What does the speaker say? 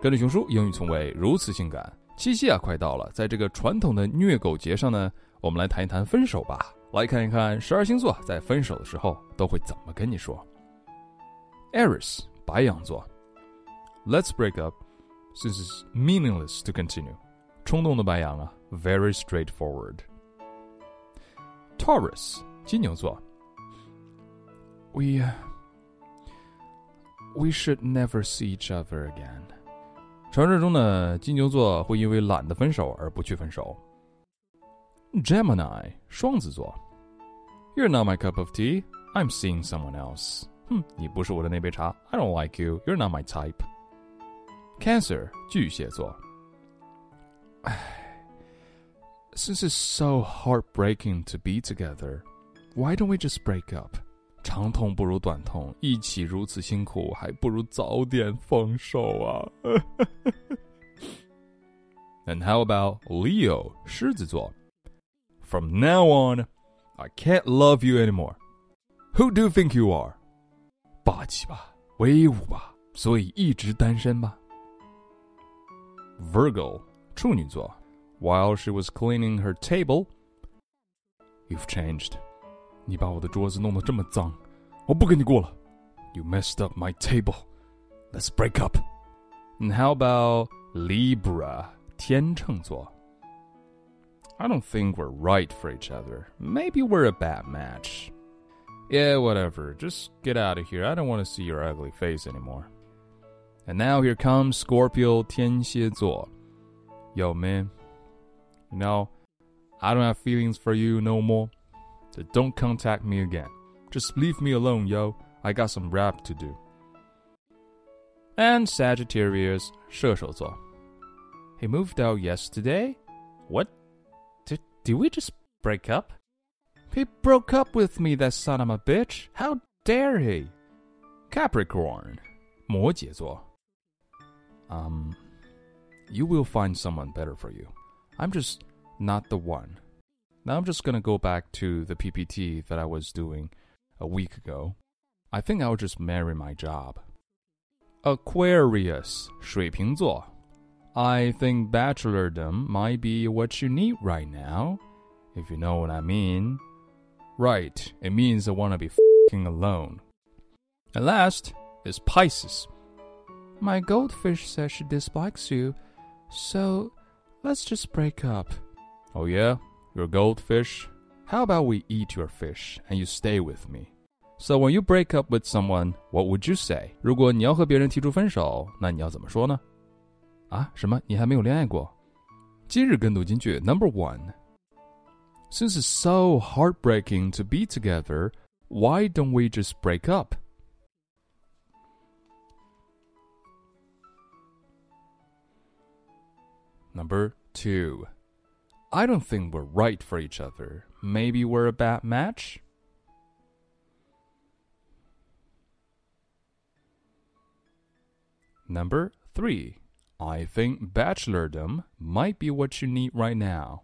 跟着熊叔，英语从未如此性感。七夕啊，快到了，在这个传统的虐狗节上呢，我们来谈一谈分手吧。来看一看十二星座在分手的时候都会怎么跟你说。Aries，白羊座，Let's break up, since it's meaningless to continue。冲动的白羊啊，very straightforward。Taurus，金牛座，We we should never see each other again。 传说中呢，金牛座会因为懒得分手而不去分手。Gemini，双子座，You're not my cup of tea. I'm seeing someone else. 哼，你不是我的那杯茶。I don't like you. You're not my type. Cancer，巨蟹座。唉，Since it's so heartbreaking to be together, why don't we just break up? 长痛不如短痛，一起如此辛苦，还不如早点分手啊！And how about Leo，狮子座？From now on, I can't love you anymore. Who do you think you are? 霸气吧，威武吧，所以一直单身吧。Virgo，处女座。While she was cleaning her table, you've changed. 你把我的桌子弄得这么脏，我不跟你过了。You messed up my table. Let's break up. And how about Libra? 天秤座。I don't think we're right for each other. Maybe we're a bad match. Yeah, whatever. Just get out of here. I don't want to see your ugly face anymore. And now here comes Scorpio 天蝎座. Yo, man. You know, I don't have feelings for you no more. So don't contact me again. Just leave me alone, yo. I got some rap to do. And Sagittarius, 射手座. He moved out yesterday? What? Did, did we just break up? He broke up with me, that son of a bitch. How dare he? Capricorn, 摩羯座. Um, you will find someone better for you. I'm just not the one. Now I'm just gonna go back to the PPT that I was doing a week ago. I think I'll just marry my job. Aquarius, 水瓶座. I think bachelordom might be what you need right now, if you know what I mean. Right, it means I wanna be fing alone. And last is Pisces. My goldfish says she dislikes you, so let's just break up. Oh yeah? Your goldfish? How about we eat your fish and you stay with me? So when you break up with someone, what would you say? 如果你要和别人提出分手，那你要怎么说呢？啊，什么？你还没有恋爱过？今日跟读金句 Number one. Since it's so heartbreaking to be together, why don't we just break up? Number two. I don't think we're right for each other. Maybe we're a bad match? Number three. I think bachelordom might be what you need right now.